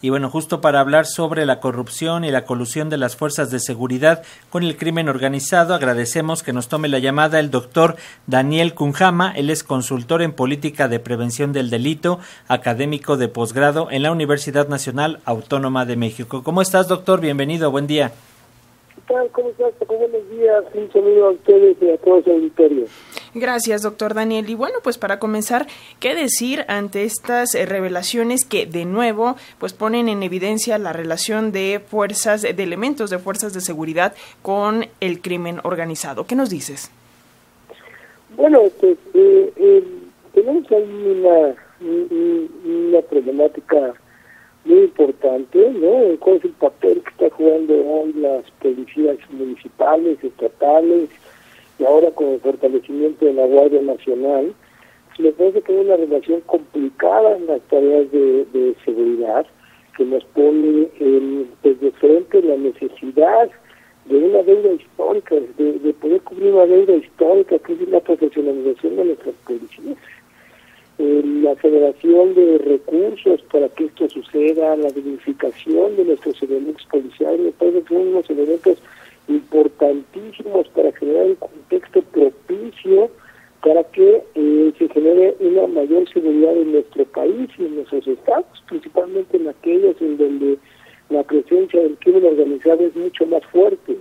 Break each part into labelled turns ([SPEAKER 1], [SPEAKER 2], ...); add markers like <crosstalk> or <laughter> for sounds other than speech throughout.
[SPEAKER 1] Y bueno, justo para hablar sobre la corrupción y la colusión de las fuerzas de seguridad con el crimen organizado, agradecemos que nos tome la llamada el doctor Daniel Cunjama. Él es consultor en política de prevención del delito, académico de posgrado en la Universidad Nacional Autónoma de México. ¿Cómo estás, doctor? Bienvenido, buen día.
[SPEAKER 2] ¿Qué tal? ¿Cómo estás? Buenos días. Un saludo a ustedes y a todos los auditorio.
[SPEAKER 3] Gracias, doctor Daniel. Y bueno, pues para comenzar, ¿qué decir ante estas eh, revelaciones que de nuevo pues ponen en evidencia la relación de fuerzas, de elementos de fuerzas de seguridad con el crimen organizado? ¿Qué nos dices?
[SPEAKER 2] Bueno, pues eh, eh, tenemos ahí una, una problemática muy importante, ¿no? ¿Cuál es el papel que está jugando hoy las policías municipales, estatales, y ahora con el fortalecimiento de la Guardia Nacional, me parece que hay una relación complicada en las tareas de, seguridad que nos pone desde frente la necesidad de una deuda histórica, de, poder cubrir una deuda histórica que es la profesionalización de nuestras policías. la generación de recursos para que esto suceda, la dignificación de nuestros elementos policiales, me parece que son unos elementos importantísimos para generar un contexto propicio para que eh, se genere una mayor seguridad en nuestro país y en nuestros estados, principalmente en aquellos en donde la presencia del crimen organizado es mucho más fuerte.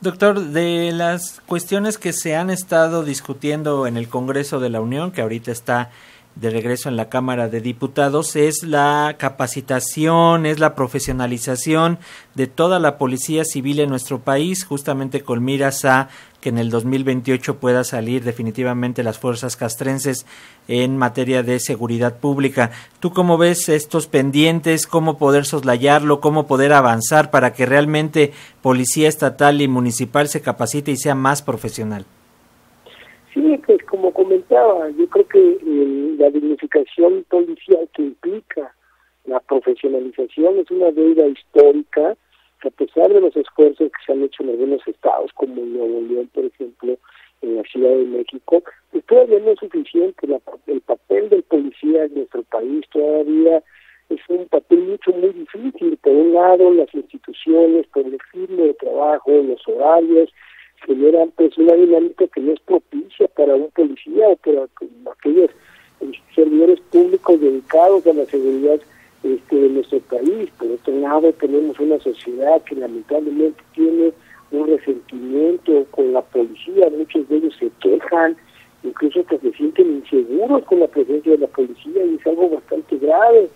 [SPEAKER 1] Doctor, de las cuestiones que se han estado discutiendo en el Congreso de la Unión, que ahorita está de regreso en la Cámara de Diputados es la capacitación, es la profesionalización de toda la policía civil en nuestro país, justamente con miras a que en el 2028 pueda salir definitivamente las fuerzas castrenses en materia de seguridad pública. ¿Tú cómo ves estos pendientes? ¿Cómo poder soslayarlo? ¿Cómo poder avanzar para que realmente policía estatal y municipal se capacite y sea más profesional?
[SPEAKER 2] Sí, pues como comentaba, yo creo que eh, la dignificación policial que implica la profesionalización es una deuda histórica que a pesar de los esfuerzos que se han hecho en algunos estados, como Nuevo León, por ejemplo, en la Ciudad de México, pues todavía no es suficiente. el papel del policía en nuestro país todavía es un papel mucho, muy difícil. Por un lado, las instituciones, por el ritmo de trabajo, los horarios, generan pues una dinámica que no es propicia para un policía o para aquellos servidores públicos dedicados a la seguridad este, de nuestro país. Por otro lado, tenemos una sociedad que lamentablemente tiene un resentimiento con la policía, muchos de ellos se quejan, incluso que se sienten inseguros con la presencia de la policía y es algo bastante grave.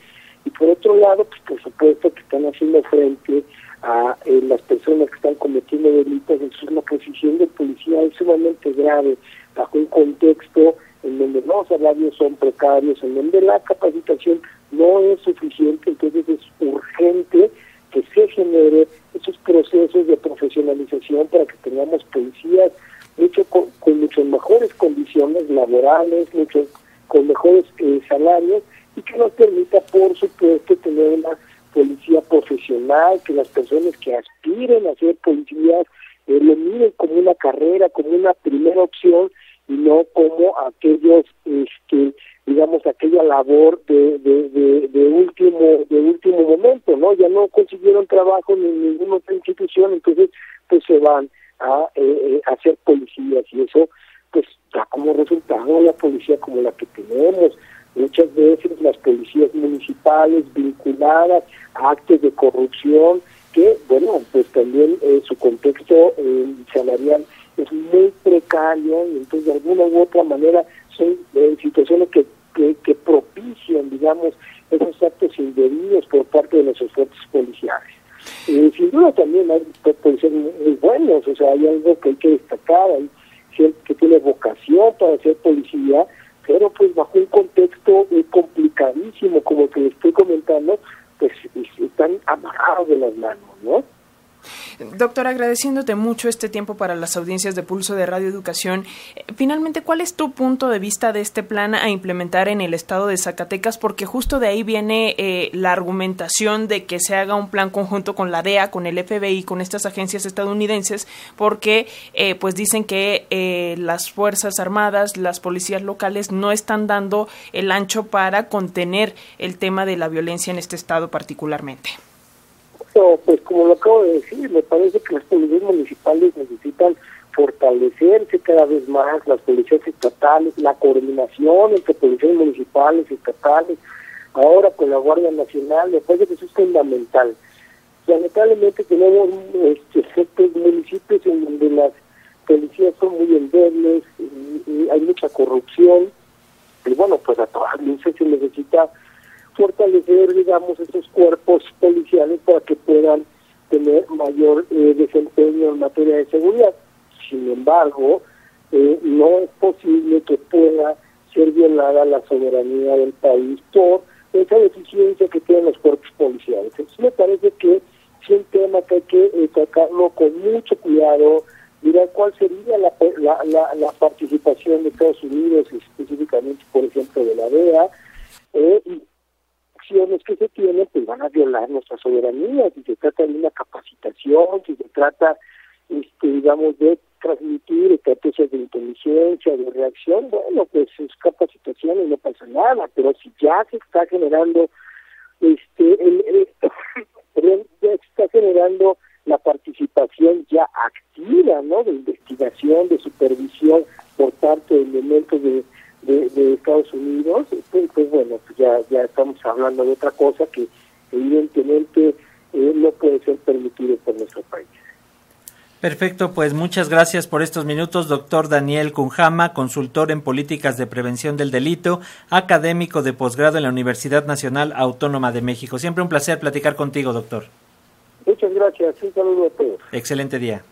[SPEAKER 2] Y por otro lado, pues por supuesto que están haciendo frente a eh, las personas que están cometiendo delitos, entonces la posición de policía es sumamente grave bajo un contexto en donde los salarios son precarios, en donde la capacitación no es suficiente, entonces es urgente que se genere esos procesos de profesionalización para que tengamos policías mucho con, muchas mejores condiciones laborales, muchos con mejores eh, salarios y que nos permita, por supuesto, tener una policía profesional, que las personas que aspiren a ser policías eh, lo miren como una carrera, como una primera opción y no como aquellos, este, digamos, aquella labor de, de, último de último momento, ¿no? Ya no consiguieron trabajo en ninguna otra institución, entonces pues se van a, eh, eh a ser policías y eso pues da como resultado la policía como la que tenemos, muchas veces las policías municipales vinculadas a actos de corrupción que, bueno, pues también eh, su contexto eh, salarial es muy precario y entonces de alguna u otra manera son eh, situaciones que, que, propician, digamos, esos actos indebidos por parte de los esfuerzos policiales. sin duda también hay policías muy buenos, o sea, hay algo que hay que destacar, hay gente que tiene vocación para ser policía, pero pues bajo un contexto eh, complicadísimo como que le estoy comentando, pues están amarrados de las manos, ¿no?
[SPEAKER 3] Doctor, agradeciéndote mucho este tiempo para las audiencias de Pulso de Radio Educación, eh, finalmente, ¿cuál es tu punto de vista de este plan a implementar en el estado de Zacatecas? Porque justo de ahí viene eh, la argumentación de que se haga un plan conjunto con la DEA, con el FBI, con estas agencias estadounidenses, porque eh, pues dicen que las Fuerzas Armadas, las policías locales no están dando el ancho para contener el tema de la violencia en este estado particularmente
[SPEAKER 2] pues como lo acabo de decir, me parece que las policías municipales necesitan fortalecerse cada vez más, las policías estatales, la coordinación entre policías municipales, estatales, ahora con la Guardia Nacional, me parece que eso es fundamental. lamentablemente tenemos este, ciertos municipios en donde las policías son muy endebles, y, hay mucha corrupción, y bueno, pues a todas luces se necesita fortalecer, digamos, esos cuerpos policiales para que puedan tener mayor eh, desempeño en materia de seguridad. Sin embargo, eh, no es posible que pueda ser violada la soberanía del país por esa deficiencia que tienen los cuerpos policiales. Entonces me parece que es un tema que hay que eh, tocarlo con mucho cuidado, mirar cuál sería la, la, la, participación de Estados Unidos, específicamente, por ejemplo, de la DEA, y que se tienen, pues van a violar nuestra soberanía, si se trata de una capacitación, si se trata, este, digamos, de transmitir estrategias de inteligencia, de reacción, bueno, pues es capacitación y no pasa nada, pero si ya se está generando, este, <coughs> ya se está generando la participación ya activa, ¿no? De investigación, de supervisión por parte de elementos de Estados Unidos, pues, bueno, pues ya, ya estamos hablando de otra cosa que evidentemente eh, no puede ser permitido por nuestro país.
[SPEAKER 1] Perfecto, pues muchas gracias por estos minutos, doctor Daniel Cunjama, consultor en políticas de prevención del delito, académico de posgrado en la Universidad Nacional Autónoma de México. Siempre un placer platicar contigo, doctor.
[SPEAKER 2] Muchas gracias, un saludo a todos.
[SPEAKER 1] Excelente día.